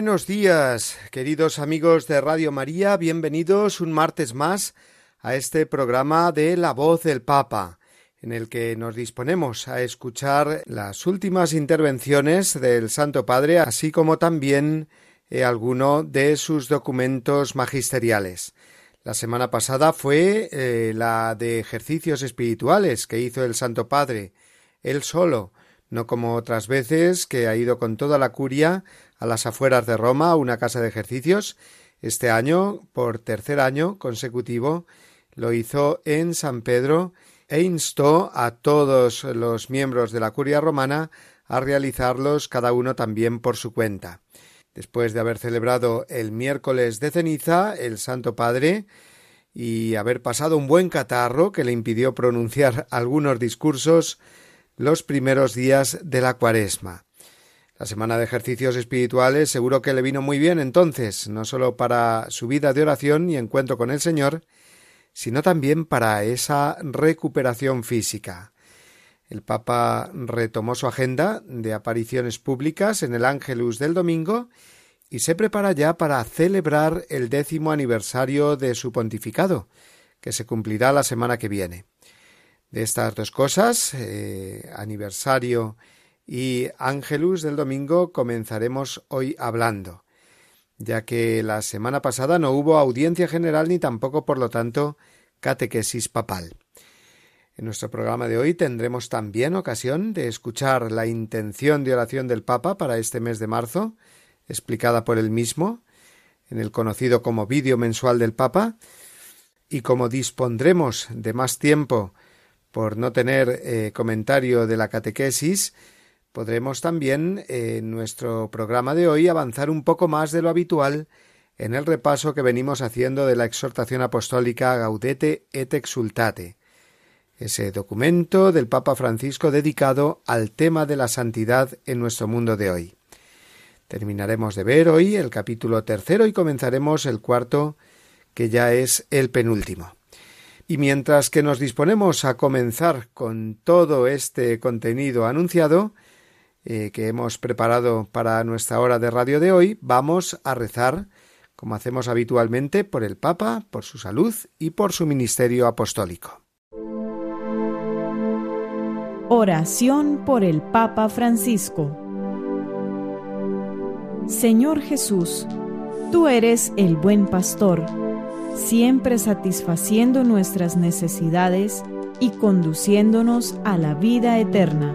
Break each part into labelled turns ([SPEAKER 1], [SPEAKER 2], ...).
[SPEAKER 1] Buenos días, queridos amigos de Radio María, bienvenidos un martes más a este programa de La voz del Papa, en el que nos disponemos a escuchar las últimas intervenciones del Santo Padre, así como también eh, alguno de sus documentos magisteriales. La semana pasada fue eh, la de ejercicios espirituales que hizo el Santo Padre, él solo, no como otras veces que ha ido con toda la curia a las afueras de Roma, una casa de ejercicios. Este año, por tercer año consecutivo, lo hizo en San Pedro e instó a todos los miembros de la curia romana a realizarlos cada uno también por su cuenta. Después de haber celebrado el miércoles de ceniza, el Santo Padre, y haber pasado un buen catarro que le impidió pronunciar algunos discursos los primeros días de la cuaresma. La semana de ejercicios espirituales seguro que le vino muy bien entonces, no solo para su vida de oración y encuentro con el Señor, sino también para esa recuperación física. El Papa retomó su agenda de apariciones públicas en el Ángelus del domingo y se prepara ya para celebrar el décimo aniversario de su pontificado, que se cumplirá la semana que viene. De estas dos cosas, eh, aniversario y Ángelus del domingo comenzaremos hoy hablando, ya que la semana pasada no hubo audiencia general ni tampoco, por lo tanto, catequesis papal. En nuestro programa de hoy tendremos también ocasión de escuchar la intención de oración del Papa para este mes de marzo, explicada por él mismo, en el conocido como vídeo mensual del Papa, y como dispondremos de más tiempo por no tener eh, comentario de la catequesis, podremos también en nuestro programa de hoy avanzar un poco más de lo habitual en el repaso que venimos haciendo de la exhortación apostólica Gaudete et Exultate, ese documento del Papa Francisco dedicado al tema de la santidad en nuestro mundo de hoy. Terminaremos de ver hoy el capítulo tercero y comenzaremos el cuarto, que ya es el penúltimo. Y mientras que nos disponemos a comenzar con todo este contenido anunciado, eh, que hemos preparado para nuestra hora de radio de hoy, vamos a rezar, como hacemos habitualmente, por el Papa, por su salud y por su ministerio apostólico.
[SPEAKER 2] Oración por el Papa Francisco Señor Jesús, tú eres el buen pastor, siempre satisfaciendo nuestras necesidades y conduciéndonos a la vida eterna.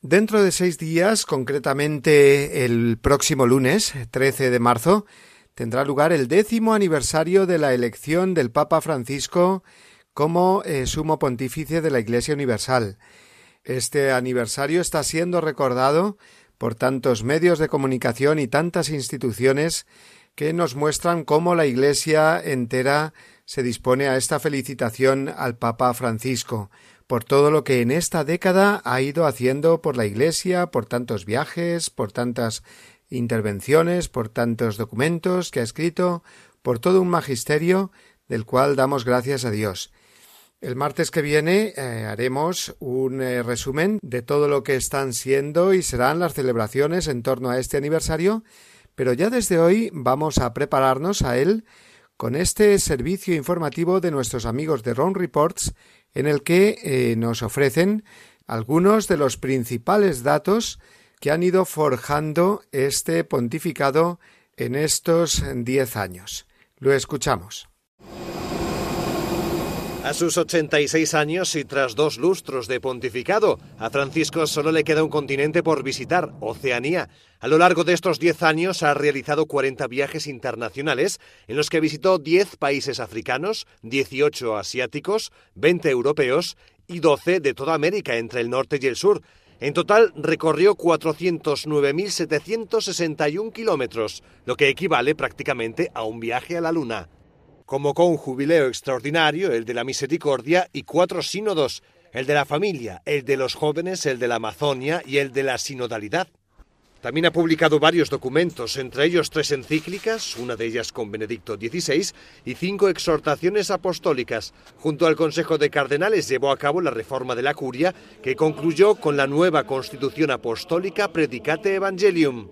[SPEAKER 1] Dentro de seis días, concretamente el próximo lunes, 13 de marzo, tendrá lugar el décimo aniversario de la elección del Papa Francisco como eh, sumo pontífice de la Iglesia Universal. Este aniversario está siendo recordado por tantos medios de comunicación y tantas instituciones que nos muestran cómo la Iglesia entera se dispone a esta felicitación al Papa Francisco, por todo lo que en esta década ha ido haciendo por la Iglesia, por tantos viajes, por tantas intervenciones, por tantos documentos que ha escrito, por todo un magisterio del cual damos gracias a Dios. El martes que viene eh, haremos un eh, resumen de todo lo que están siendo y serán las celebraciones en torno a este aniversario, pero ya desde hoy vamos a prepararnos a él con este servicio informativo de nuestros amigos de Ron Reports, en el que eh, nos ofrecen algunos de los principales datos que han ido forjando este pontificado en estos diez años. Lo escuchamos.
[SPEAKER 3] A sus 86 años y tras dos lustros de pontificado, a Francisco solo le queda un continente por visitar, Oceanía. A lo largo de estos 10 años ha realizado 40 viajes internacionales en los que visitó 10 países africanos, 18 asiáticos, 20 europeos y 12 de toda América entre el norte y el sur. En total recorrió 409.761 kilómetros, lo que equivale prácticamente a un viaje a la Luna convocó un jubileo extraordinario, el de la misericordia, y cuatro sínodos, el de la familia, el de los jóvenes, el de la Amazonia y el de la sinodalidad. También ha publicado varios documentos, entre ellos tres encíclicas, una de ellas con Benedicto XVI, y cinco exhortaciones apostólicas. Junto al Consejo de Cardenales llevó a cabo la reforma de la curia, que concluyó con la nueva Constitución Apostólica Predicate Evangelium.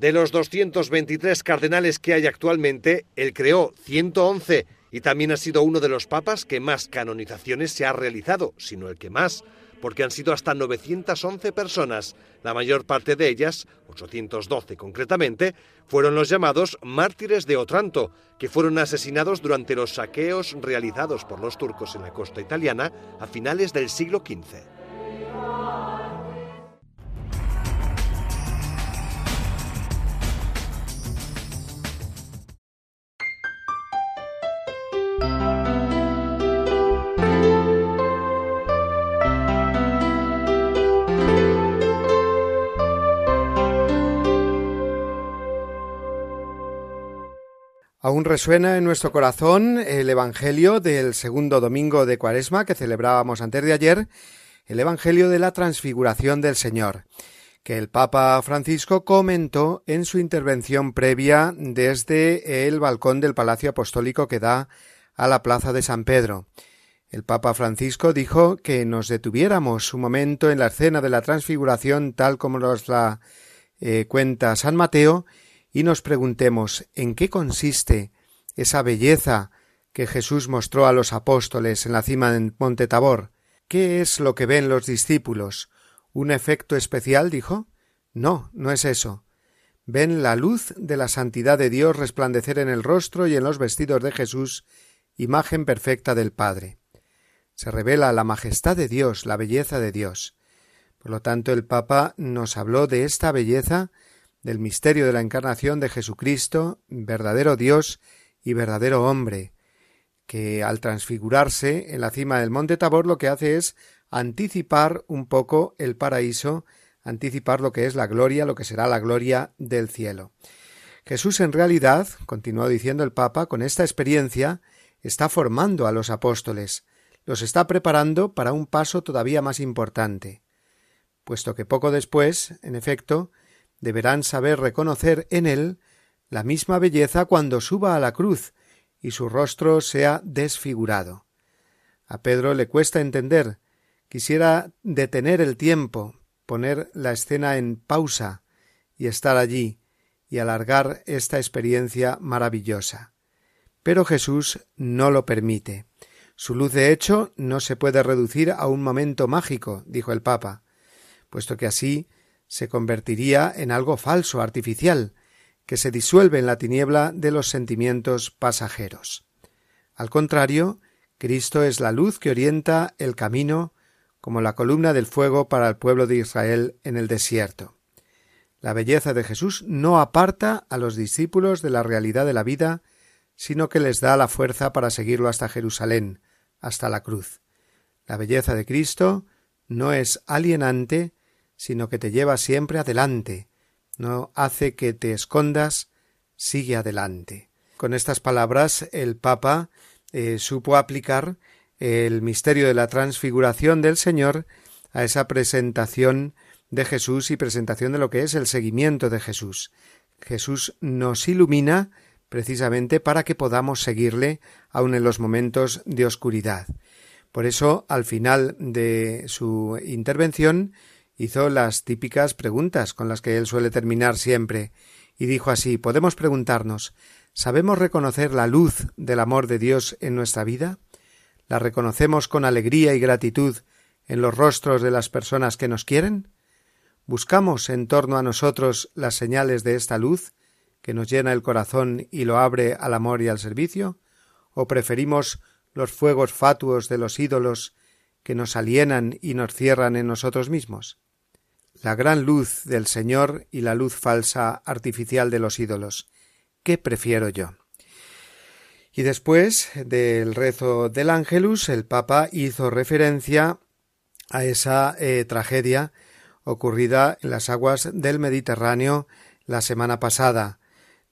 [SPEAKER 3] De los 223 cardenales que hay actualmente, él creó 111 y también ha sido uno de los papas que más canonizaciones se ha realizado, sino el que más, porque han sido hasta 911 personas. La mayor parte de ellas, 812 concretamente, fueron los llamados mártires de Otranto, que fueron asesinados durante los saqueos realizados por los turcos en la costa italiana a finales del siglo XV.
[SPEAKER 1] Aún resuena en nuestro corazón el Evangelio del segundo domingo de Cuaresma que celebrábamos antes de ayer, el Evangelio de la Transfiguración del Señor, que el Papa Francisco comentó en su intervención previa desde el balcón del Palacio Apostólico que da a la Plaza de San Pedro. El Papa Francisco dijo que nos detuviéramos un momento en la escena de la Transfiguración tal como nos la eh, cuenta San Mateo y nos preguntemos en qué consiste esa belleza que Jesús mostró a los apóstoles en la cima del monte Tabor. ¿Qué es lo que ven los discípulos? ¿Un efecto especial? dijo. No, no es eso. Ven la luz de la santidad de Dios resplandecer en el rostro y en los vestidos de Jesús, imagen perfecta del Padre. Se revela la majestad de Dios, la belleza de Dios. Por lo tanto, el Papa nos habló de esta belleza del misterio de la encarnación de Jesucristo, verdadero Dios y verdadero hombre, que al transfigurarse en la cima del monte Tabor lo que hace es anticipar un poco el paraíso, anticipar lo que es la gloria, lo que será la gloria del cielo. Jesús en realidad, continuó diciendo el Papa, con esta experiencia está formando a los apóstoles, los está preparando para un paso todavía más importante, puesto que poco después, en efecto, deberán saber reconocer en él la misma belleza cuando suba a la cruz y su rostro sea desfigurado. A Pedro le cuesta entender. Quisiera detener el tiempo, poner la escena en pausa y estar allí y alargar esta experiencia maravillosa. Pero Jesús no lo permite. Su luz de hecho no se puede reducir a un momento mágico, dijo el Papa, puesto que así se convertiría en algo falso, artificial, que se disuelve en la tiniebla de los sentimientos pasajeros. Al contrario, Cristo es la luz que orienta el camino como la columna del fuego para el pueblo de Israel en el desierto. La belleza de Jesús no aparta a los discípulos de la realidad de la vida, sino que les da la fuerza para seguirlo hasta Jerusalén, hasta la cruz. La belleza de Cristo no es alienante, sino que te lleva siempre adelante, no hace que te escondas, sigue adelante. Con estas palabras el Papa eh, supo aplicar el misterio de la transfiguración del Señor a esa presentación de Jesús y presentación de lo que es el seguimiento de Jesús. Jesús nos ilumina precisamente para que podamos seguirle aun en los momentos de oscuridad. Por eso, al final de su intervención, hizo las típicas preguntas con las que él suele terminar siempre, y dijo así ¿Podemos preguntarnos ¿Sabemos reconocer la luz del amor de Dios en nuestra vida? ¿La reconocemos con alegría y gratitud en los rostros de las personas que nos quieren? ¿Buscamos en torno a nosotros las señales de esta luz que nos llena el corazón y lo abre al amor y al servicio? ¿O preferimos los fuegos fatuos de los ídolos que nos alienan y nos cierran en nosotros mismos? La gran luz del Señor y la luz falsa artificial de los ídolos. ¿Qué prefiero yo? Y después del rezo del Ángelus, el Papa hizo referencia a esa eh, tragedia ocurrida en las aguas del Mediterráneo la semana pasada.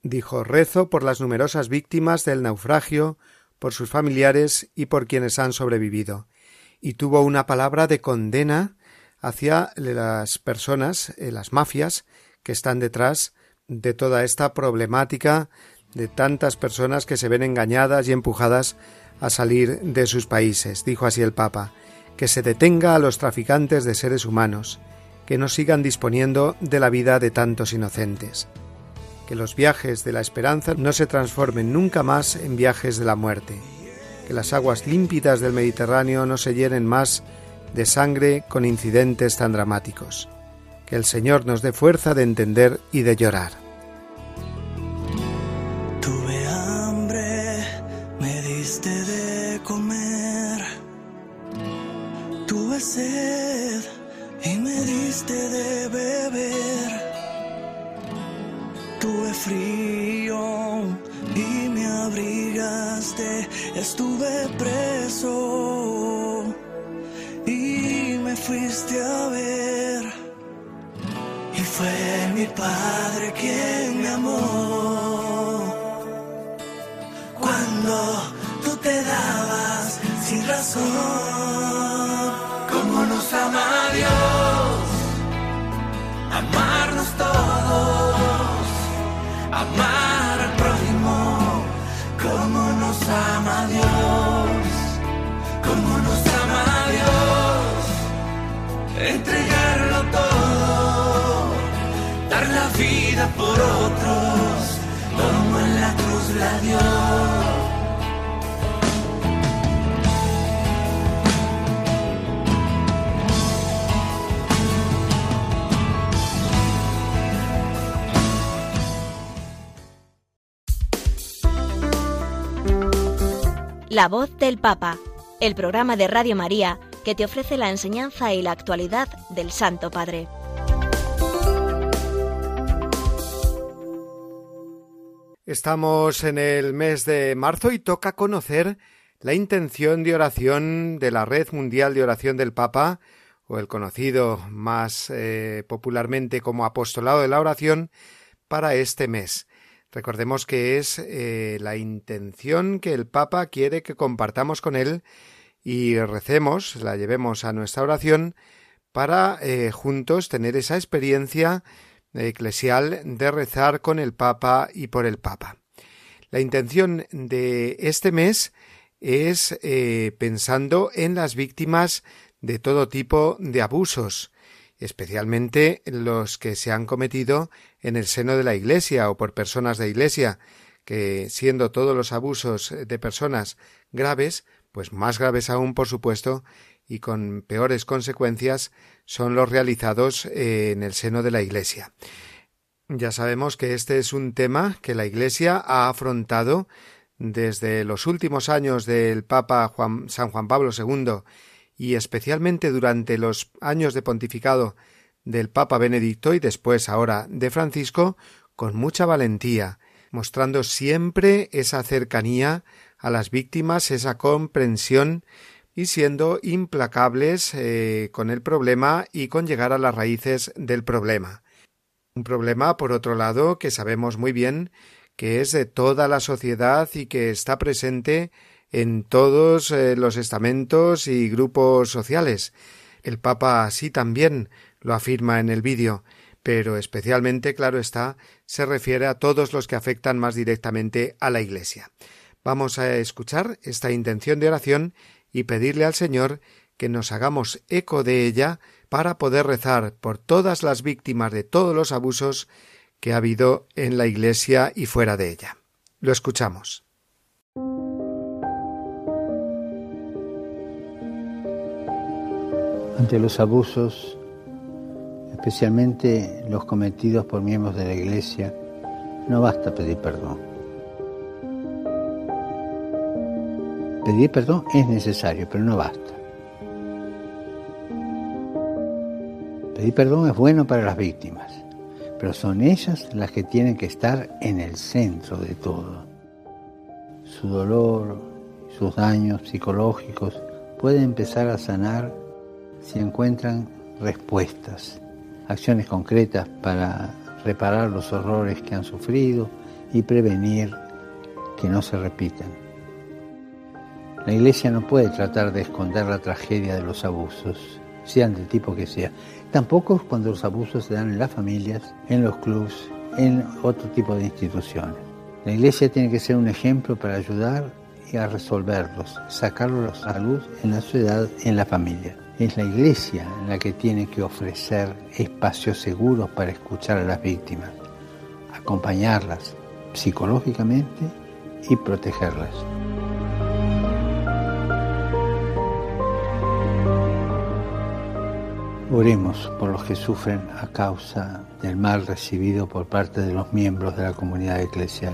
[SPEAKER 1] Dijo rezo por las numerosas víctimas del naufragio, por sus familiares y por quienes han sobrevivido. Y tuvo una palabra de condena hacia las personas, eh, las mafias, que están detrás de toda esta problemática de tantas personas que se ven engañadas y empujadas a salir de sus países. Dijo así el Papa, que se detenga a los traficantes de seres humanos, que no sigan disponiendo de la vida de tantos inocentes, que los viajes de la esperanza no se transformen nunca más en viajes de la muerte, que las aguas límpidas del Mediterráneo no se llenen más de sangre con incidentes tan dramáticos. Que el Señor nos dé fuerza de entender y de llorar.
[SPEAKER 4] Tuve hambre, me diste de comer. Tuve sed y me diste de beber. Tuve frío y me abrigaste. Estuve preso fuiste a ver. Y fue mi padre quien me amó. Cuando tú te dabas sin razón, como nos ama Dios, amarnos todos, amar al prójimo, como nos ama Dios, como nos ama entregarlo todo dar la vida por otros, como en la cruz la dio.
[SPEAKER 5] La voz del Papa, el programa de Radio María que te ofrece la enseñanza y la actualidad del Santo Padre.
[SPEAKER 1] Estamos en el mes de marzo y toca conocer la intención de oración de la Red Mundial de Oración del Papa, o el conocido más eh, popularmente como Apostolado de la Oración, para este mes. Recordemos que es eh, la intención que el Papa quiere que compartamos con él y recemos, la llevemos a nuestra oración para eh, juntos tener esa experiencia eclesial de rezar con el Papa y por el Papa. La intención de este mes es eh, pensando en las víctimas de todo tipo de abusos, especialmente los que se han cometido en el seno de la Iglesia o por personas de Iglesia, que siendo todos los abusos de personas graves, pues más graves aún, por supuesto, y con peores consecuencias son los realizados eh, en el seno de la Iglesia. Ya sabemos que este es un tema que la Iglesia ha afrontado desde los últimos años del Papa San Juan Pablo II y especialmente durante los años de pontificado del Papa Benedicto y después ahora de Francisco con mucha valentía, mostrando siempre esa cercanía a las víctimas, esa comprensión y siendo implacables eh, con el problema y con llegar a las raíces del problema. Un problema, por otro lado, que sabemos muy bien que es de toda la sociedad y que está presente en todos eh, los estamentos y grupos sociales. El Papa así también lo afirma en el vídeo, pero especialmente, claro está, se refiere a todos los que afectan más directamente a la Iglesia. Vamos a escuchar esta intención de oración y pedirle al Señor que nos hagamos eco de ella para poder rezar por todas las víctimas de todos los abusos que ha habido en la Iglesia y fuera de ella. Lo escuchamos.
[SPEAKER 6] Ante los abusos, especialmente los cometidos por miembros de la Iglesia, no basta pedir perdón. Pedir perdón es necesario, pero no basta. Pedir perdón es bueno para las víctimas, pero son ellas las que tienen que estar en el centro de todo. Su dolor, sus daños psicológicos pueden empezar a sanar si encuentran respuestas, acciones concretas para reparar los horrores que han sufrido y prevenir que no se repitan. La Iglesia no puede tratar de esconder la tragedia de los abusos, sean del tipo que sea. Tampoco cuando los abusos se dan en las familias, en los clubs, en otro tipo de instituciones. La Iglesia tiene que ser un ejemplo para ayudar y a resolverlos, sacarlos a luz en la sociedad, en la familia. Es la Iglesia la que tiene que ofrecer espacios seguros para escuchar a las víctimas, acompañarlas psicológicamente y protegerlas. Oremos por los que sufren a causa del mal recibido por parte de los miembros de la comunidad eclesial,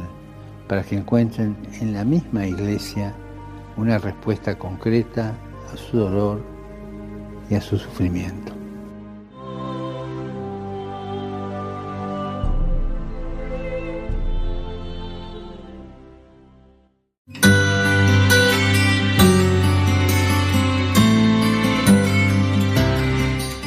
[SPEAKER 6] para que encuentren en la misma iglesia una respuesta concreta a su dolor y a su sufrimiento.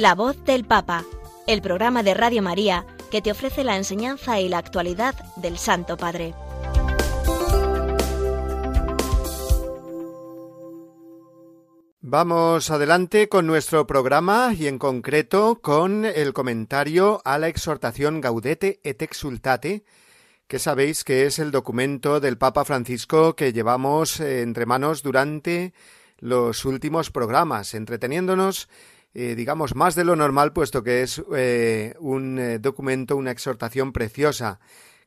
[SPEAKER 5] La voz del Papa, el programa de Radio María que te ofrece la enseñanza y la actualidad del Santo Padre.
[SPEAKER 1] Vamos adelante con nuestro programa y en concreto con el comentario a la exhortación Gaudete et Exultate, que sabéis que es el documento del Papa Francisco que llevamos entre manos durante los últimos programas, entreteniéndonos eh, digamos, más de lo normal, puesto que es eh, un eh, documento, una exhortación preciosa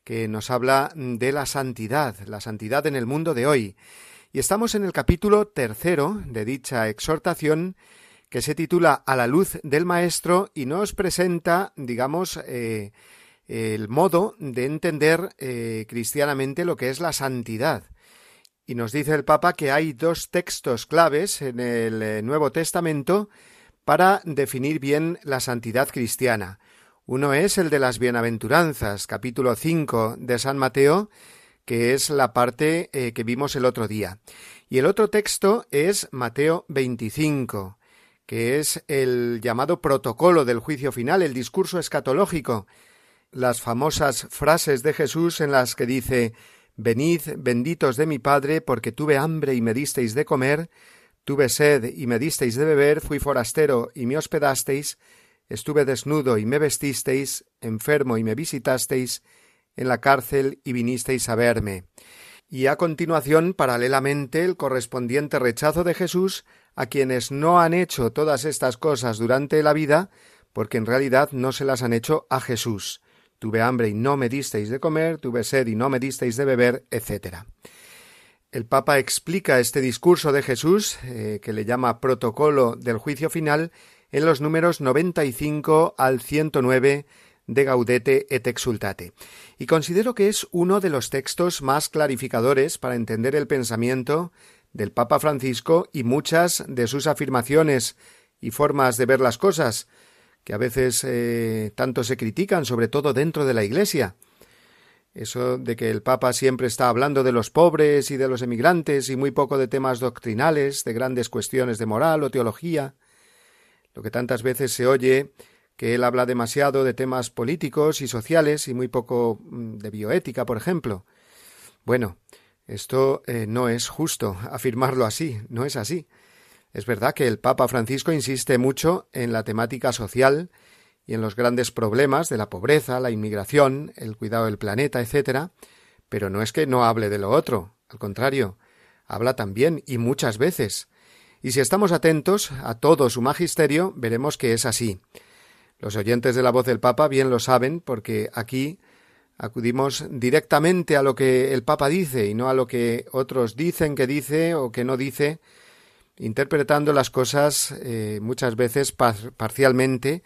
[SPEAKER 1] que nos habla de la santidad, la santidad en el mundo de hoy. Y estamos en el capítulo tercero de dicha exhortación, que se titula A la luz del Maestro y nos presenta, digamos, el modo de entender cristianamente lo que es la santidad. Y nos dice el Papa que hay dos textos claves en el Nuevo Testamento para definir bien la santidad cristiana. Uno es el de las bienaventuranzas, capítulo 5 de San Mateo, que es la parte eh, que vimos el otro día. Y el otro texto es Mateo 25, que es el llamado protocolo del juicio final, el discurso escatológico, las famosas frases de Jesús en las que dice Venid, benditos de mi Padre, porque tuve hambre y me disteis de comer, Tuve sed y me disteis de beber, fui forastero y me hospedasteis, estuve desnudo y me vestisteis, enfermo y me visitasteis, en la cárcel y vinisteis a verme. Y a continuación, paralelamente, el correspondiente rechazo de Jesús a quienes no han hecho todas estas cosas durante la vida, porque en realidad no se las han hecho a Jesús. Tuve hambre y no me disteis de comer, tuve sed y no me disteis de beber, etc. El Papa explica este discurso de Jesús, eh, que le llama protocolo del juicio final, en los números 95 al 109 de Gaudete et Exultate. Y considero que es uno de los textos más clarificadores para entender el pensamiento del Papa Francisco y muchas de sus afirmaciones y formas de ver las cosas, que a veces eh, tanto se critican, sobre todo dentro de la Iglesia. Eso de que el Papa siempre está hablando de los pobres y de los emigrantes y muy poco de temas doctrinales, de grandes cuestiones de moral o teología. Lo que tantas veces se oye que él habla demasiado de temas políticos y sociales y muy poco mm, de bioética, por ejemplo. Bueno, esto eh, no es justo afirmarlo así, no es así. Es verdad que el Papa Francisco insiste mucho en la temática social y en los grandes problemas de la pobreza, la inmigración, el cuidado del planeta, etc., pero no es que no hable de lo otro, al contrario, habla también y muchas veces. Y si estamos atentos a todo su magisterio, veremos que es así. Los oyentes de la voz del Papa bien lo saben porque aquí acudimos directamente a lo que el Papa dice y no a lo que otros dicen que dice o que no dice, interpretando las cosas eh, muchas veces parcialmente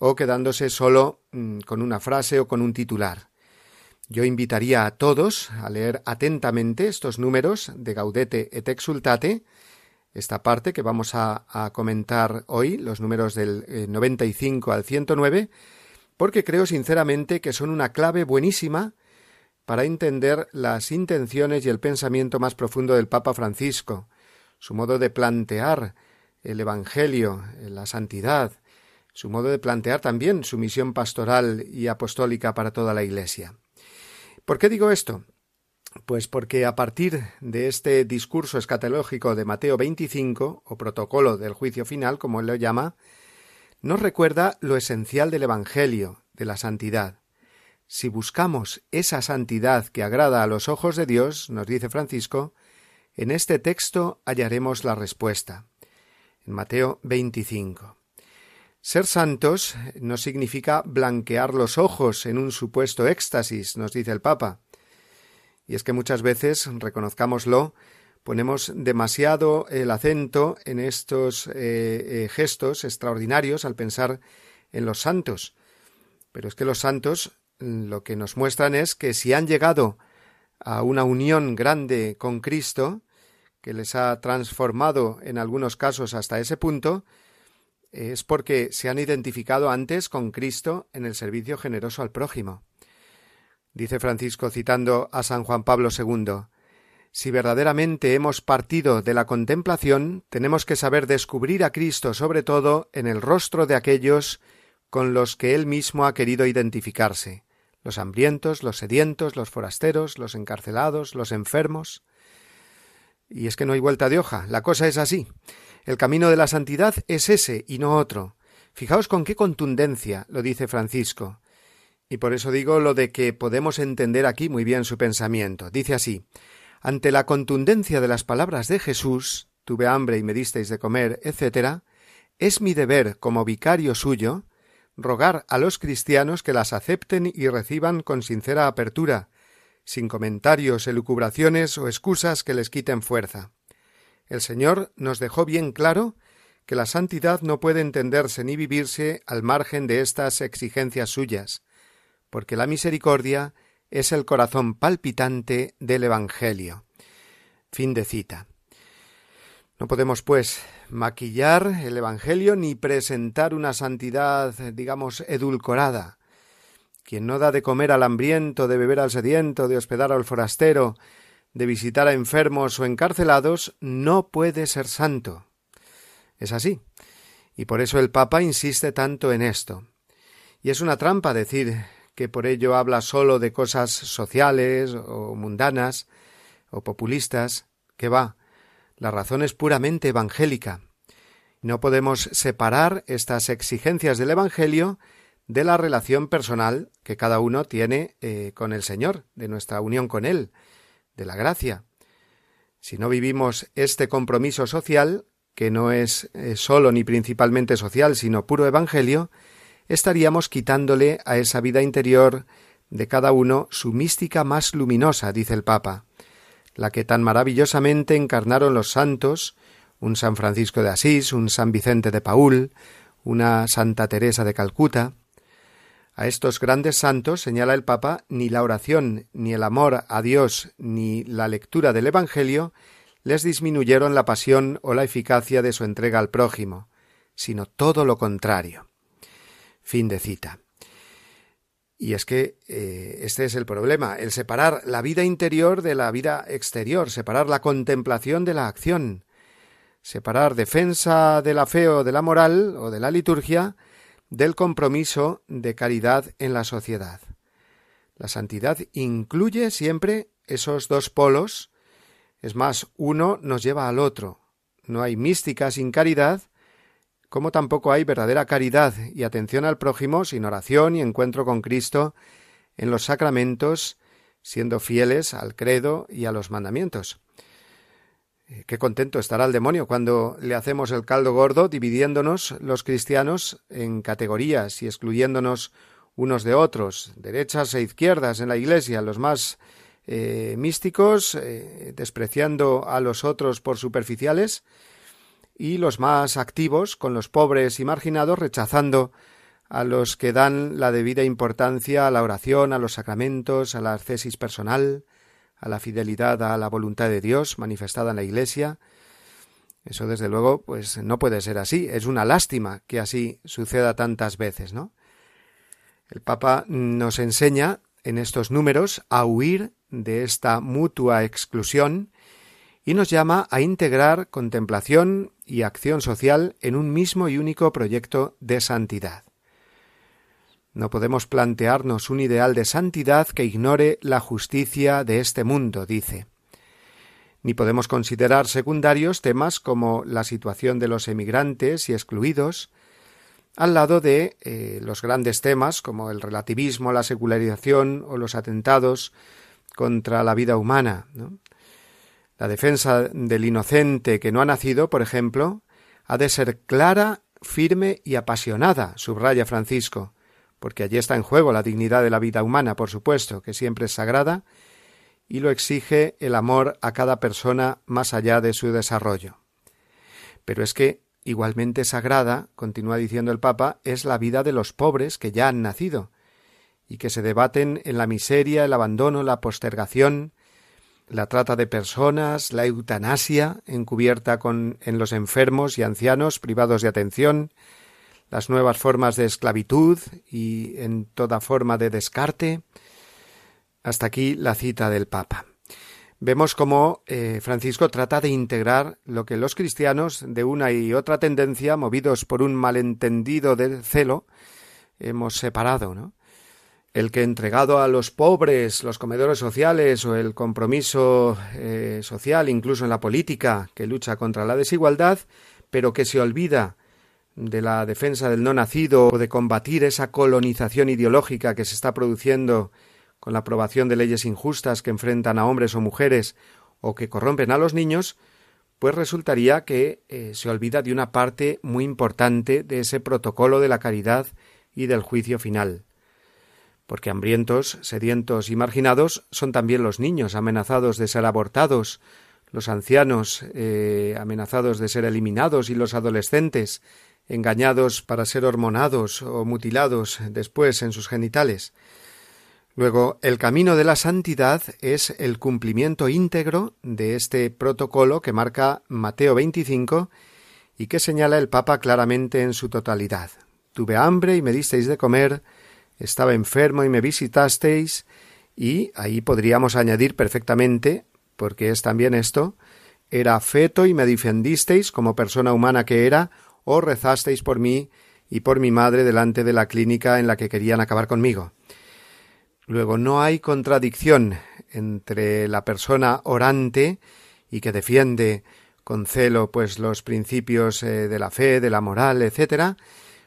[SPEAKER 1] o quedándose solo mm, con una frase o con un titular. Yo invitaría a todos a leer atentamente estos números de Gaudete et Exultate, esta parte que vamos a, comentar hoy, los números del 95 eh, al 109, porque creo sinceramente que son una clave buenísima para entender las intenciones y el pensamiento más profundo del Papa Francisco, su modo de plantear el Evangelio, la santidad, su modo de plantear también su misión pastoral y apostólica para toda la Iglesia. ¿Por qué digo esto? Pues porque a partir de este discurso escatológico de Mateo 25, o protocolo del juicio final, como él lo llama, nos recuerda lo esencial del Evangelio, de la santidad. Si buscamos esa santidad que agrada a los ojos de Dios, nos dice Francisco, en este texto hallaremos la respuesta. En Mateo 25. Ser santos no significa blanquear los ojos en un supuesto éxtasis, nos dice el Papa. Y es que muchas veces, reconozcámoslo, ponemos demasiado el acento en estos eh, eh, gestos extraordinarios al pensar en los santos. Pero es que los santos mm, lo que nos muestran es que si han llegado a una unión grande con Cristo, que les ha transformado en algunos casos hasta ese punto, es porque se han identificado antes con Cristo en el servicio generoso al prójimo. Dice Francisco citando a San Juan Pablo II Si verdaderamente hemos partido de la contemplación, tenemos que saber descubrir a Cristo sobre todo en el rostro de aquellos con los que Él mismo ha querido identificarse los hambrientos, los sedientos, los forasteros, los encarcelados, los enfermos. Y es que no hay vuelta de hoja, la cosa es así. El camino de la santidad es ese y no otro. Fijaos con qué contundencia lo dice Francisco. Y por eso digo lo de que podemos entender aquí muy bien su pensamiento. Dice así Ante la contundencia de las palabras de Jesús, tuve hambre y me disteis de comer, etc., es mi deber, como vicario suyo, rogar a los cristianos que las acepten y reciban con sincera apertura, sin comentarios, elucubraciones o excusas que les quiten fuerza. El Señor nos dejó bien claro que la santidad no puede entenderse ni vivirse al margen de estas exigencias suyas, porque la misericordia es el corazón palpitante del Evangelio. Fin de cita. No podemos, pues, maquillar el Evangelio ni presentar una santidad, digamos, edulcorada. Quien no da de comer al hambriento, de beber al sediento, de hospedar al forastero, de visitar a enfermos o encarcelados no puede ser santo. Es así. Y por eso el Papa insiste tanto en esto. Y es una trampa decir que por ello habla sólo de cosas sociales o mundanas o populistas, que va. La razón es puramente evangélica. No podemos separar estas exigencias del Evangelio de la relación personal que cada uno tiene eh, con el Señor, de nuestra unión con Él, de la gracia. Si no vivimos este compromiso social, que no es eh, solo ni principalmente social, sino puro evangelio, estaríamos quitándole a esa vida interior de cada uno su mística más luminosa, dice el Papa, la que tan maravillosamente encarnaron los santos, un San Francisco de Asís, un San Vicente de Paul, una Santa Teresa de Calcuta. A estos grandes santos, señala el Papa, ni la oración, ni el amor a Dios, ni la lectura del Evangelio les disminuyeron la pasión o la eficacia de su entrega al prójimo, sino todo lo contrario. Fin de cita. Y es que eh, este es el problema, el separar la vida interior de la vida exterior, separar la contemplación de la acción, separar defensa de la fe o de la moral o de la liturgia del compromiso de caridad en la sociedad. La santidad incluye siempre esos dos polos, es más, uno nos lleva al otro. No hay mística sin caridad, como tampoco hay verdadera caridad y atención al prójimo sin oración y encuentro con Cristo en los sacramentos, siendo fieles al credo y a los mandamientos. Eh, qué contento estará el demonio cuando le hacemos el caldo gordo, dividiéndonos los cristianos en categorías y excluyéndonos unos de otros, derechas e izquierdas en la Iglesia, los más eh, místicos, eh, despreciando a los otros por superficiales, y los más activos con los pobres y marginados rechazando a los que dan la debida importancia a la oración, a los sacramentos, a la ascesis personal, a la fidelidad a la voluntad de Dios manifestada en la Iglesia. Eso desde luego pues no puede ser así, es una lástima que así suceda tantas veces, ¿no? El Papa nos enseña en estos números a huir de esta mutua exclusión y nos llama a integrar contemplación y acción social en un mismo y único proyecto de santidad. No podemos plantearnos un ideal de santidad que ignore la justicia de este mundo, dice. Ni podemos considerar secundarios temas como la situación de los emigrantes y excluidos, al lado de eh, los grandes temas como el relativismo, la secularización o los atentados contra la vida humana. La defensa del inocente que no ha nacido, por ejemplo, ha de ser clara, firme y apasionada, subraya Francisco, porque allí está en juego la dignidad de la vida humana, por supuesto, que siempre es sagrada, y lo exige el amor a cada persona más allá de su desarrollo. Pero es que igualmente sagrada, continúa diciendo el Papa, es la vida de los pobres que ya han nacido, y que se debaten en la miseria, el abandono, la postergación, la trata de personas, la eutanasia encubierta con, en los enfermos y ancianos privados de atención, las nuevas formas de esclavitud y en toda forma de descarte. Hasta aquí la cita del Papa. Vemos cómo eh, Francisco trata de integrar lo que los cristianos de una y otra tendencia, movidos por un malentendido de celo, hemos separado, ¿no? el que entregado a los pobres, los comedores sociales o el compromiso eh, social, incluso en la política, que lucha contra la desigualdad, pero que se olvida de la defensa del no nacido o de combatir esa colonización ideológica que se está produciendo con la aprobación de leyes injustas que enfrentan a hombres o mujeres o que corrompen a los niños, pues resultaría que eh, se olvida de una parte muy importante de ese protocolo de la caridad y del juicio final. Porque hambrientos, sedientos y marginados son también los niños amenazados de ser abortados, los ancianos eh, amenazados de ser eliminados y los adolescentes engañados para ser hormonados o mutilados después en sus genitales. Luego, el camino de la santidad es el cumplimiento íntegro de este protocolo que marca Mateo 25 y que señala el Papa claramente en su totalidad. Tuve hambre y me disteis de comer, estaba enfermo y me visitasteis, y ahí podríamos añadir perfectamente, porque es también esto, era feto y me defendisteis como persona humana que era, o rezasteis por mí y por mi madre delante de la clínica en la que querían acabar conmigo. Luego, no hay contradicción entre la persona orante y que defiende con celo pues los principios eh, de la fe, de la moral, etcétera,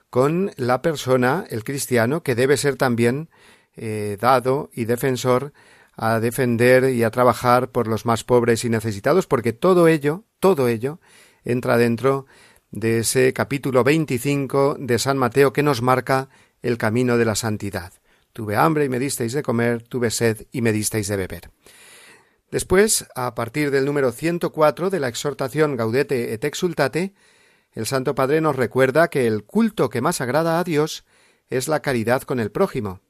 [SPEAKER 1] con la persona, el cristiano, que debe ser también eh, dado y defensor a defender y a trabajar por los más pobres y necesitados, porque todo ello, todo ello, entra dentro de ese capítulo 25 de San Mateo que nos marca el camino de la santidad. Tuve hambre y me disteis de comer, tuve sed y me disteis de beber. Después, a partir del número 104 de la exhortación Gaudete et Exultate, el Santo Padre nos recuerda que el culto que más agrada a Dios es la caridad con el prójimo.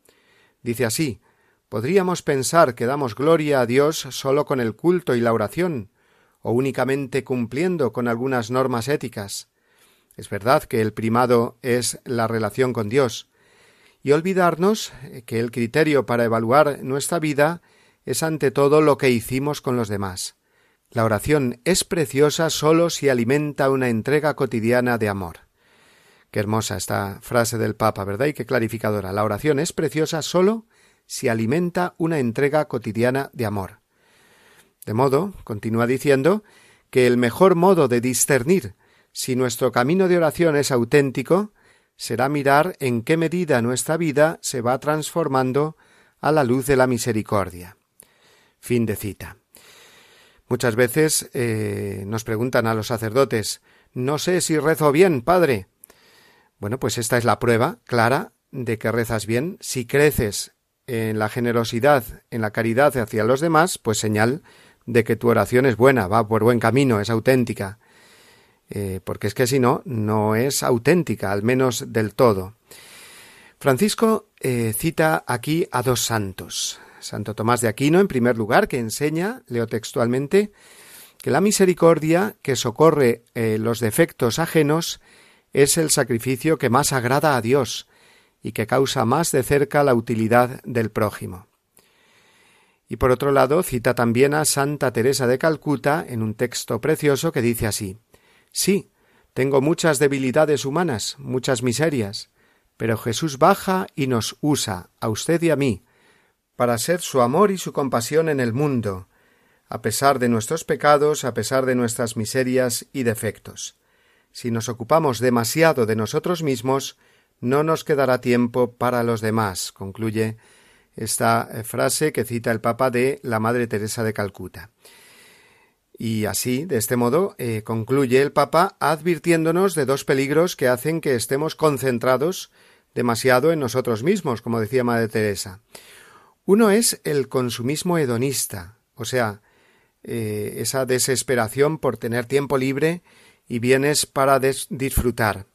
[SPEAKER 1] Dice así Podríamos pensar que damos gloria a Dios solo con el culto y la oración, o únicamente cumpliendo con algunas normas éticas. Es verdad que el primado es la relación con Dios, y olvidarnos que el criterio para evaluar nuestra vida es ante todo lo que hicimos con los demás. La oración es preciosa sólo si alimenta una entrega cotidiana de amor. Qué hermosa esta frase del Papa, ¿verdad? Y qué clarificadora. La oración es preciosa sólo si alimenta una entrega cotidiana de amor. De modo, continúa diciendo, que el mejor modo de discernir si nuestro camino de oración es auténtico será mirar en qué medida nuestra vida se va transformando a la luz de la misericordia. Fin de cita. Muchas veces eh, nos preguntan a los sacerdotes No sé si rezo bien, padre. Bueno, pues esta es la prueba clara de que rezas bien. Si creces en la generosidad, en la caridad hacia los demás, pues señal de que tu oración es buena, va por buen camino, es auténtica. Eh, porque es que si no, no es auténtica, al menos del todo. Francisco eh, cita aquí a dos santos. Santo Tomás de Aquino, en primer lugar, que enseña, leo textualmente, que la misericordia que socorre eh, los defectos ajenos es el sacrificio que más agrada a Dios, y que causa más de cerca la utilidad del prójimo. Y por otro lado, cita también a Santa Teresa de Calcuta en un texto precioso que dice así Sí, tengo muchas debilidades humanas, muchas miserias, pero Jesús baja y nos usa, a usted y a mí, para ser su amor y su compasión en el mundo, a pesar de nuestros pecados, a pesar de nuestras miserias y defectos. Si nos ocupamos demasiado de nosotros mismos, no nos quedará tiempo para los demás, concluye esta eh, frase que cita el Papa de la Madre Teresa de Calcuta. Y así, de este modo, eh, concluye el Papa advirtiéndonos de dos peligros que hacen que estemos concentrados demasiado en nosotros mismos, como decía Madre Teresa. Uno es el consumismo hedonista, o sea, eh, esa desesperación por tener tiempo libre y bienes para disfrutar.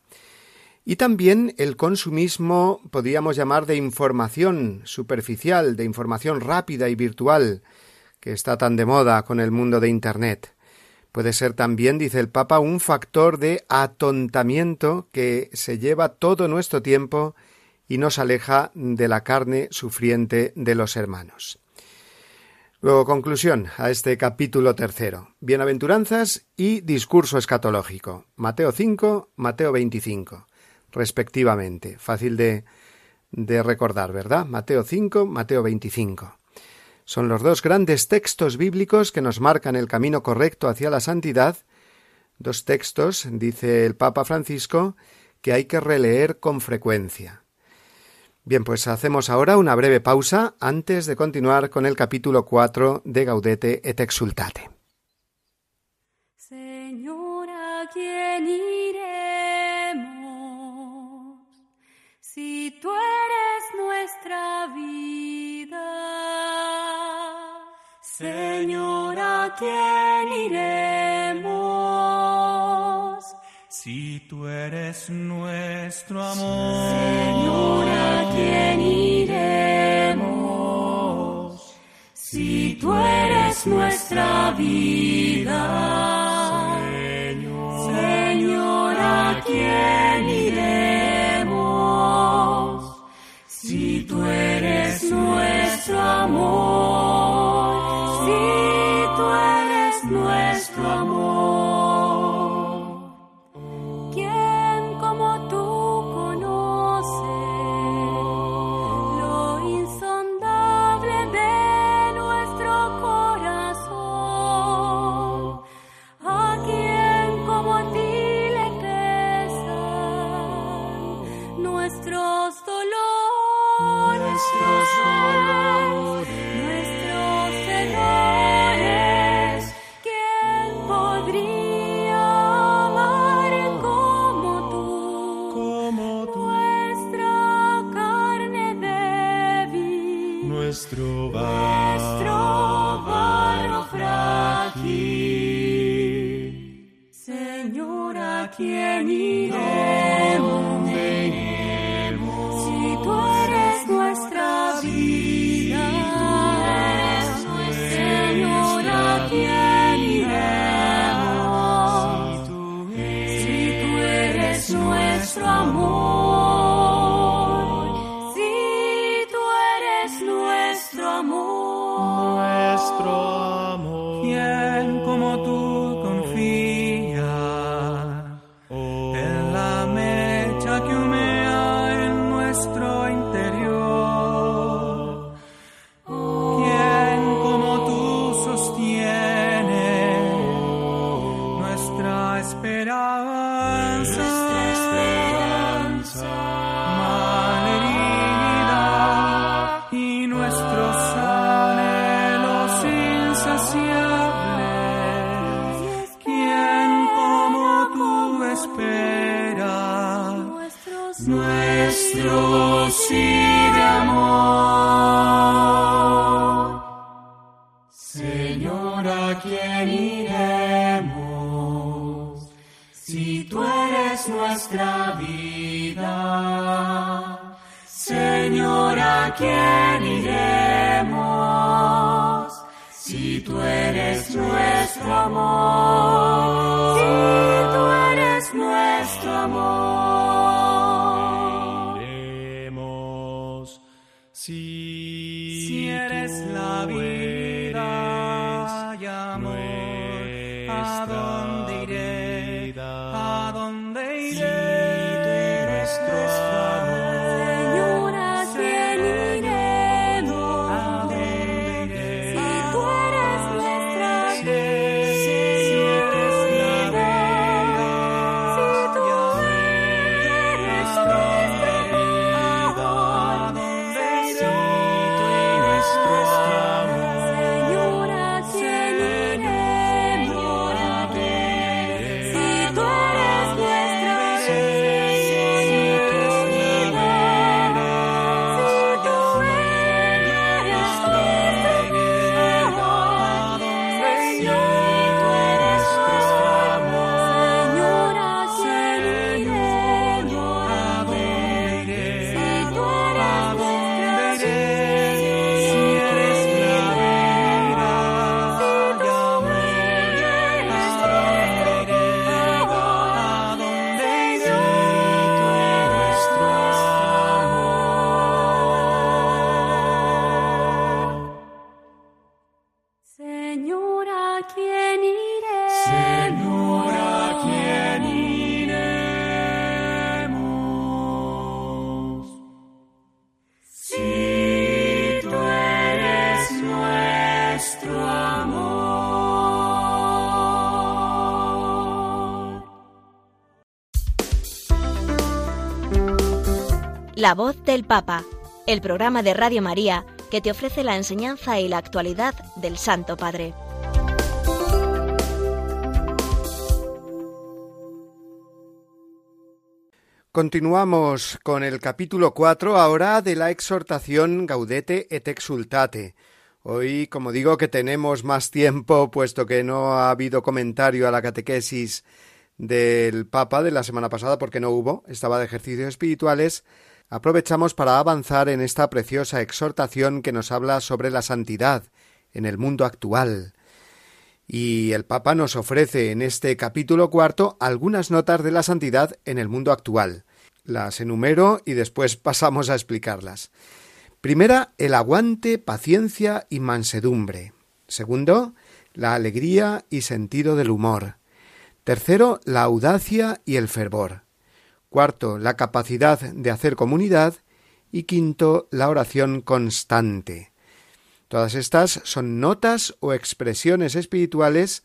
[SPEAKER 1] Y también el consumismo podríamos llamar de información superficial, de información rápida y virtual, que está tan de moda con el mundo de Internet. Puede ser también, dice el Papa, un factor de atontamiento que se lleva todo nuestro tiempo y nos aleja de la carne sufriente de los hermanos. Luego, conclusión a este capítulo tercero. Bienaventuranzas y discurso escatológico. Mateo 5, Mateo 25 respectivamente. Fácil de, de recordar, ¿verdad? Mateo 5, Mateo 25. Son los dos grandes textos bíblicos que nos marcan el camino correcto hacia la santidad, dos textos, dice el Papa Francisco, que hay que releer con frecuencia. Bien, pues hacemos ahora una breve pausa antes de continuar con el capítulo 4 de Gaudete et Exultate.
[SPEAKER 7] Señora, ¿quién Si tú eres nuestra vida, Señora, ¿a quién iremos?
[SPEAKER 4] Si tú eres nuestro amor,
[SPEAKER 7] Señora, ¿a quién iremos? Si tú eres nuestra vida, Señor, Señora, ¿quién iremos? tú eres nuestro amor, nuestro sí de amor? Señor, ¿a quién iremos si tú eres nuestra vida? Señor, ¿a quién iremos si tú eres nuestro amor? Si tú eres nuestro amor. La
[SPEAKER 5] voz del Papa, el programa de Radio María que te ofrece la enseñanza y la actualidad del Santo Padre.
[SPEAKER 1] Continuamos con el capítulo 4 ahora de la exhortación Gaudete et Exultate. Hoy, como digo, que tenemos más tiempo, puesto que no ha habido comentario a la catequesis del Papa de la semana pasada, porque no hubo, estaba de ejercicios espirituales, aprovechamos para avanzar en esta preciosa exhortación que nos habla sobre la santidad en el mundo actual. Y el Papa nos ofrece en este capítulo cuarto algunas notas de la santidad en el mundo actual. Las enumero y después pasamos a explicarlas. Primera, el aguante, paciencia y mansedumbre. Segundo, la alegría y sentido del humor. Tercero, la audacia y el fervor. Cuarto, la capacidad de hacer comunidad. Y quinto, la oración constante. Todas estas son notas o expresiones espirituales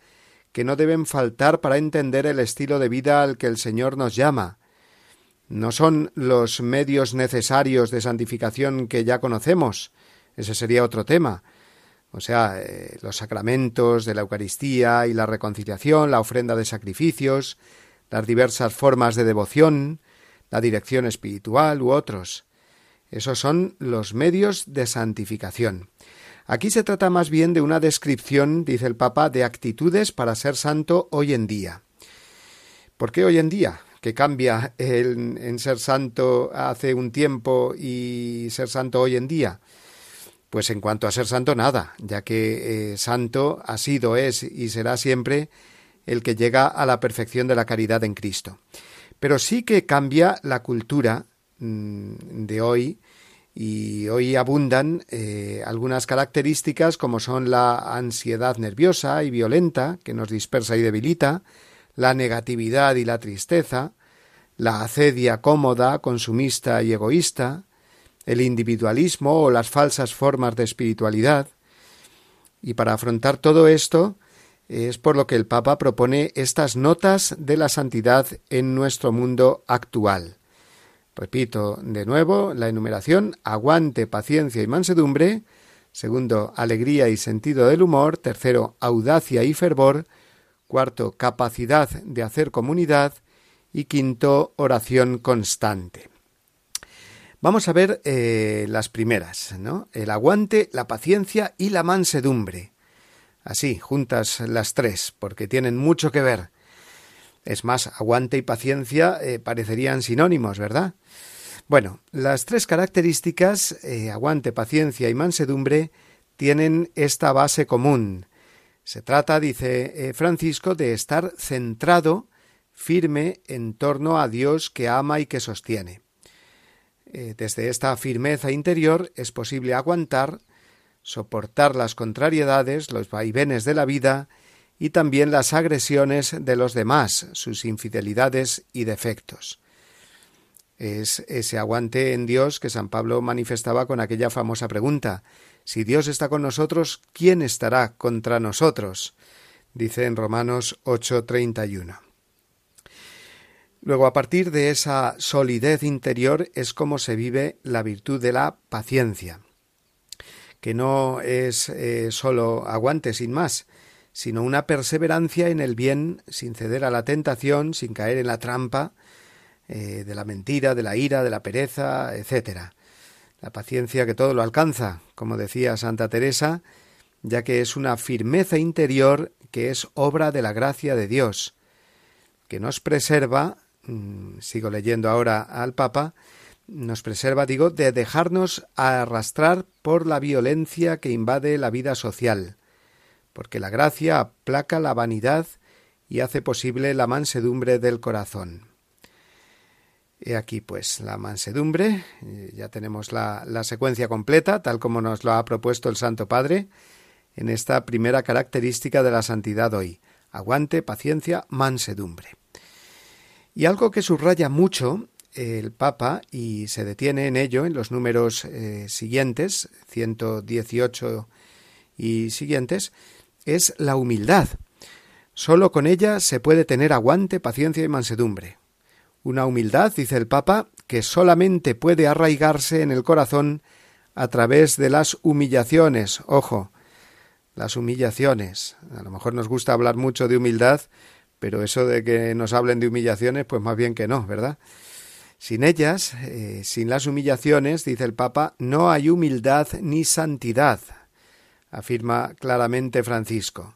[SPEAKER 1] que no deben faltar para entender el estilo de vida al que el Señor nos llama. No son los medios necesarios de santificación que ya conocemos, ese sería otro tema, o sea, eh, los sacramentos de la Eucaristía y la reconciliación, la ofrenda de sacrificios, las diversas formas de devoción, la dirección espiritual u otros. Esos son los medios de santificación. Aquí se trata más bien de una descripción, dice el Papa, de actitudes para ser santo hoy en día. ¿Por qué hoy en día? ¿Que cambia en ser santo hace un tiempo y ser santo hoy en día? Pues en cuanto a ser santo, nada, ya que eh, santo ha sido, es y será siempre el que llega a la perfección de la caridad en Cristo. Pero sí que cambia la cultura mmm, de hoy, y hoy abundan eh, algunas características como son la ansiedad nerviosa y violenta, que nos dispersa y debilita, la negatividad y la tristeza, la acedia cómoda, consumista y egoísta, el individualismo o las falsas formas de espiritualidad. Y para afrontar todo esto, Es por lo que el Papa propone estas notas de la santidad en nuestro mundo actual. Repito de nuevo la enumeración aguante, paciencia y mansedumbre. Segundo, alegría y sentido del humor. Tercero, audacia y fervor. Cuarto, capacidad de hacer comunidad. Y quinto, oración constante. Vamos a ver eh, las primeras, ¿no? El aguante, la paciencia y la mansedumbre. Así, juntas las tres, porque tienen mucho que ver. Es más, aguante y paciencia eh, parecerían sinónimos, ¿verdad? Bueno, las tres características, eh, aguante, paciencia y mansedumbre, tienen esta base común. Se trata, dice eh, Francisco, de estar centrado, firme, en torno a Dios que ama y que sostiene. desde esta firmeza interior es posible aguantar, soportar las contrariedades, los vaivenes de la vida y también las agresiones de los demás, sus infidelidades y defectos. Es ese aguante en Dios que San Pablo manifestaba con aquella famosa pregunta Si Dios está con nosotros, ¿quién estará contra nosotros? dice en Romanos 8:31. Luego, a partir de esa solidez interior es como se vive la virtud de la paciencia que no es eh, solo aguante sin más, sino una perseverancia en el bien sin ceder a la tentación, sin caer en la trampa eh, de la mentira, de la ira, de la pereza, etc. La paciencia que todo lo alcanza, como decía Santa Teresa, ya que es una firmeza interior que es obra de la gracia de Dios, que nos preserva, mm, sigo leyendo ahora al Papa, nos preserva, digo, de dejarnos arrastrar por la violencia que invade la vida social, porque la gracia aplaca la vanidad y hace posible la mansedumbre del corazón. He aquí, pues, la mansedumbre, eh, ya tenemos la, la secuencia completa, tal como nos lo ha propuesto el Santo Padre, en esta primera característica de la santidad hoy, aguante, paciencia, mansedumbre. Y algo que subraya mucho el Papa y se detiene en ello en los números eh, siguientes, 118 y siguientes, es la humildad. Solo con ella se puede tener aguante, paciencia y mansedumbre. Una humildad, dice el Papa, que solamente puede arraigarse en el corazón a través de las humillaciones. Ojo, las humillaciones. A lo mejor nos gusta hablar mucho de humildad, pero eso de que nos hablen de humillaciones, pues más bien que no, ¿verdad? Sin ellas, eh, sin las humillaciones, dice el Papa, no hay humildad ni santidad, afirma claramente Francisco.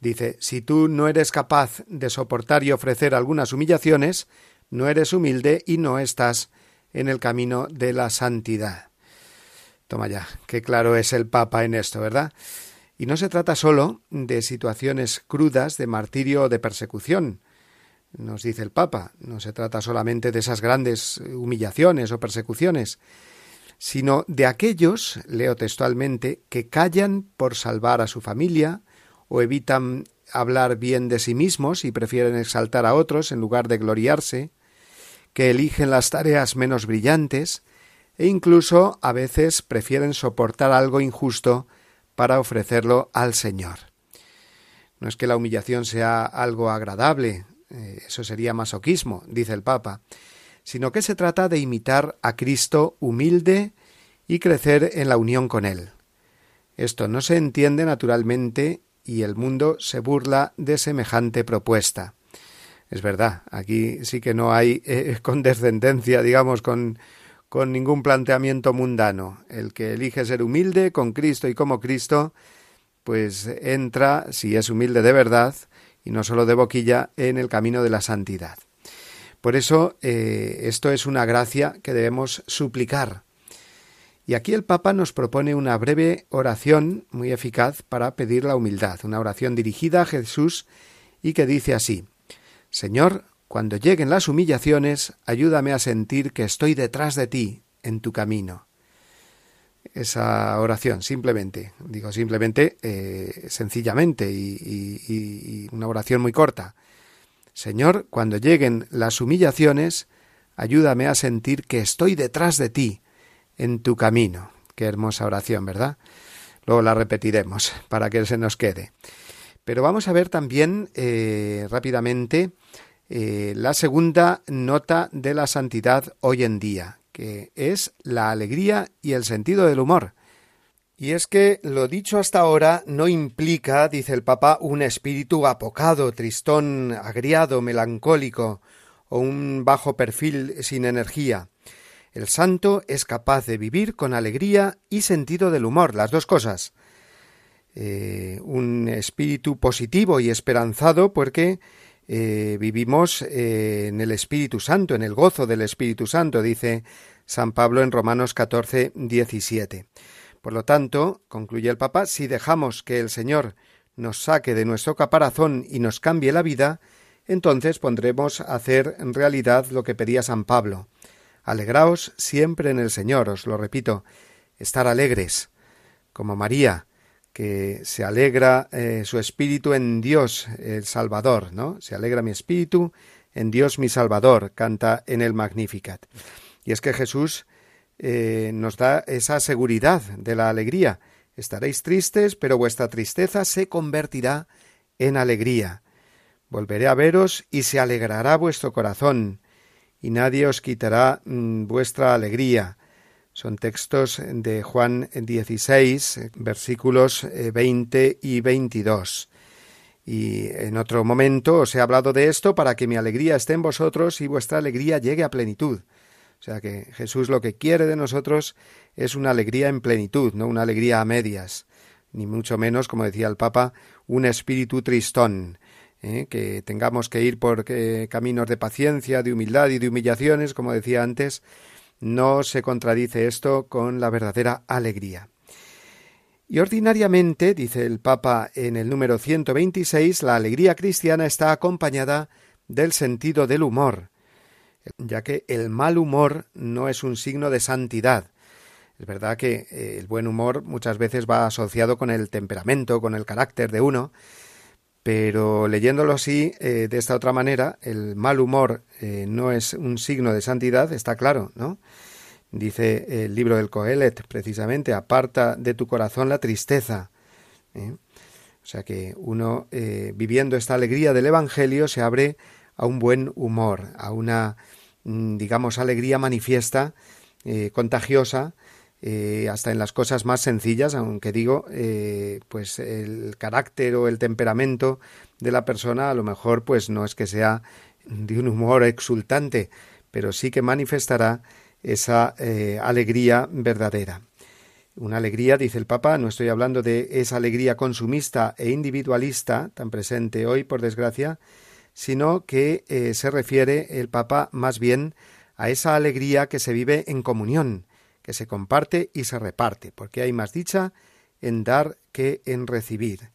[SPEAKER 1] Dice, si tú no eres capaz de soportar y ofrecer algunas humillaciones, no eres humilde y no estás en el camino de la santidad. Toma ya, qué claro es el Papa en esto, ¿verdad? Y no se trata solo de situaciones crudas de martirio o de persecución, nos dice el Papa. No se trata solamente de esas grandes humillaciones o persecuciones, sino de aquellos, leo textualmente, que callan por salvar a su familia o evitan hablar bien de sí mismos y prefieren exaltar a otros en lugar de gloriarse, que eligen las tareas menos brillantes e incluso a veces prefieren soportar algo injusto para ofrecerlo al Señor. No es que la humillación sea algo agradable, eh, eso sería masoquismo, dice el Papa, sino que se trata de imitar a Cristo humilde y crecer en la unión con Él. Esto no se entiende naturalmente y el mundo se burla de semejante propuesta. Es verdad, aquí sí que no hay eh, condescendencia, digamos, con, con ningún planteamiento mundano. El que elige ser humilde con Cristo y como Cristo, pues entra, si es humilde de verdad, y no solo de boquilla, en el camino de la santidad. Por eso eh, esto es una gracia que debemos suplicar. Y aquí el Papa nos propone una breve oración muy eficaz para pedir la humildad, una oración dirigida a Jesús y que dice así Señor, cuando lleguen las humillaciones, ayúdame a sentir que estoy detrás de ti, en tu camino esa oración, simplemente, digo simplemente, eh, sencillamente y, una oración muy corta. Señor, cuando lleguen las humillaciones, ayúdame a sentir que estoy detrás de ti, en tu camino. Qué hermosa oración, ¿verdad? Luego la repetiremos para que se nos quede. Pero vamos a ver también eh, rápidamente eh, la segunda nota de la santidad hoy en día, que es la alegría y el sentido del humor. Y es que lo dicho hasta ahora no implica, dice el Papa, un espíritu apocado, tristón, agriado, melancólico, o un bajo perfil sin energía. El santo es capaz de vivir con alegría y sentido del humor, las dos cosas. Eh, un espíritu positivo y esperanzado porque eh, vivimos eh, en el Espíritu Santo, en el gozo del Espíritu Santo, dice San Pablo en Romanos 14, 17. Por lo tanto, concluye el Papa, si dejamos que el Señor nos saque de nuestro caparazón y nos cambie la vida, entonces pondremos a hacer en realidad lo que pedía San Pablo. Alegraos siempre en el Señor, os lo repito, estar alegres, como María, que se alegra eh, su espíritu en Dios el Salvador, ¿no? Se alegra mi espíritu en Dios mi Salvador, canta en el Magnificat. Y es que Jesús eh, nos da esa seguridad de la alegría. Estaréis tristes, pero vuestra tristeza se convertirá en alegría. Volveré a veros y se alegrará vuestro corazón, y nadie os quitará mm, vuestra alegría. Son textos de Juan 16, versículos 20 eh, y 22. Y en otro momento os he hablado de esto para que mi alegría esté en vosotros y vuestra alegría llegue a plenitud. O sea que Jesús lo que quiere de nosotros es una alegría en plenitud, no una alegría a medias, ni mucho menos, como decía el Papa, un espíritu tristón, ¿eh? que tengamos que ir por eh, caminos de paciencia, de humildad y de humillaciones, como decía antes, no se contradice esto con la verdadera alegría. Y ordinariamente, dice el Papa en el número 126, la alegría cristiana está acompañada del sentido del humor, ya que el mal humor no es un signo de santidad. Es verdad que eh, el buen humor muchas veces va asociado con el temperamento, con el carácter de uno, pero leyéndolo así, eh, de esta otra manera, el mal humor eh, no es un signo de santidad, está claro, ¿no? Dice el libro del Coelet, precisamente, aparta de tu corazón la tristeza. ¿eh? O sea que uno, viviendo esta alegría del Evangelio, se abre a un buen humor, a una, mm, digamos, alegría manifiesta, contagiosa, eh, hasta en las cosas más sencillas, aunque digo, eh, pues el carácter o el temperamento de la persona a lo mejor pues no es que sea de un humor exultante, pero sí que manifestará esa eh, alegría verdadera. Una alegría, dice el Papa, no estoy hablando de esa alegría consumista e individualista, tan presente hoy, por desgracia, sino que se refiere el Papa más bien a esa alegría que se vive en comunión, que se comparte y se reparte, porque hay más dicha en dar que en recibir.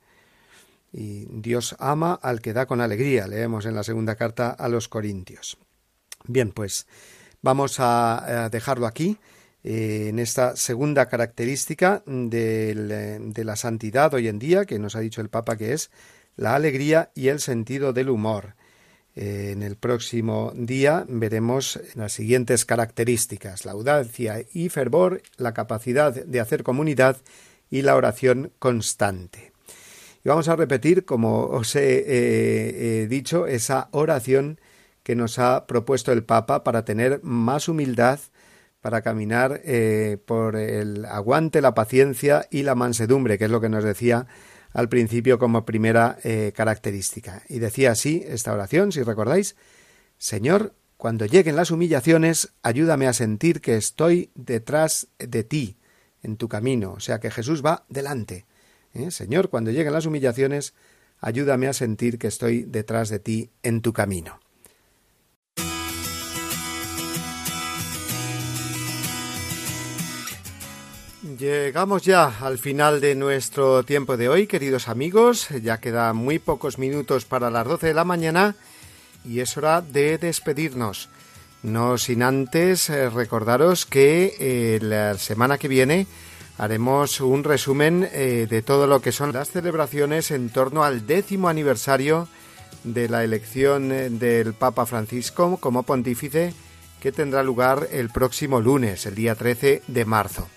[SPEAKER 1] Y Dios ama al que da con alegría, leemos en la segunda carta a los Corintios. Bien, pues vamos a, dejarlo aquí, eh, en esta segunda característica de la santidad hoy en día, que nos ha dicho el Papa que es la alegría y el sentido del humor. Eh, en el próximo día veremos las siguientes características, la audacia y fervor, la capacidad de hacer comunidad y la oración constante. Y vamos a repetir, como os he dicho, esa oración que nos ha propuesto el Papa para tener más humildad, para caminar eh, por el aguante, la paciencia y la mansedumbre, que es lo que nos decía al principio como primera eh, característica. Y decía así esta oración, si recordáis, Señor, cuando lleguen las humillaciones, ayúdame a sentir que estoy detrás de ti, en tu camino, o sea que Jesús va delante. ¿eh? Señor, cuando lleguen las humillaciones, ayúdame a sentir que estoy detrás de ti en tu camino. Llegamos ya al final de nuestro tiempo de hoy, queridos amigos. Ya quedan muy pocos minutos para las 12 de la mañana y es hora de despedirnos. No sin antes eh, recordaros que eh, la semana que viene haremos un resumen eh, de todo lo que son las celebraciones en torno al décimo aniversario de la elección del Papa Francisco como pontífice que tendrá lugar el próximo lunes, el día 13 de marzo.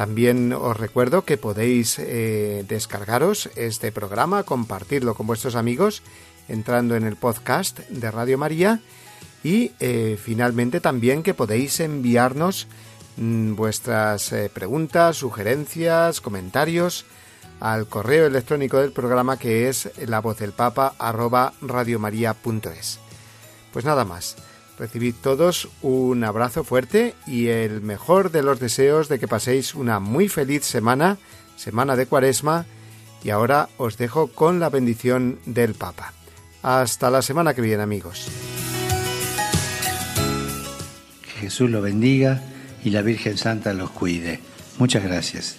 [SPEAKER 1] También os recuerdo que podéis eh, descargaros este programa, compartirlo con vuestros amigos entrando en el podcast de Radio María y eh, finalmente también que podéis enviarnos mm, vuestras eh, preguntas, sugerencias, comentarios al correo electrónico del programa que es la voz del papa. Pues nada más. Recibid todos un abrazo fuerte y el mejor de los deseos de que paséis una muy feliz semana, semana de cuaresma, y ahora os dejo con la bendición del Papa. Hasta la semana que viene amigos.
[SPEAKER 6] Que Jesús lo bendiga y la Virgen Santa los cuide. Muchas gracias.